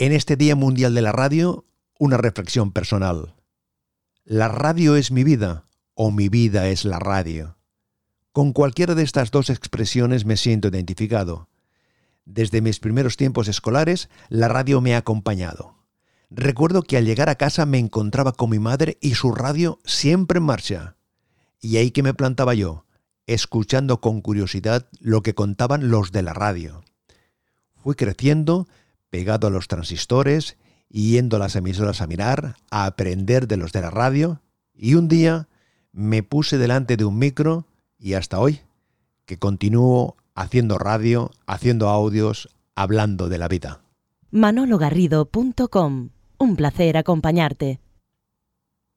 En este Día Mundial de la Radio, una reflexión personal. ¿La radio es mi vida o mi vida es la radio? Con cualquiera de estas dos expresiones me siento identificado. Desde mis primeros tiempos escolares, la radio me ha acompañado. Recuerdo que al llegar a casa me encontraba con mi madre y su radio siempre en marcha. Y ahí que me plantaba yo, escuchando con curiosidad lo que contaban los de la radio. Fui creciendo, pegado a los transistores, yendo a las emisoras a mirar, a aprender de los de la radio, y un día me puse delante de un micro y hasta hoy, que continúo haciendo radio, haciendo audios, hablando de la vida. manologarrido.com un placer acompañarte.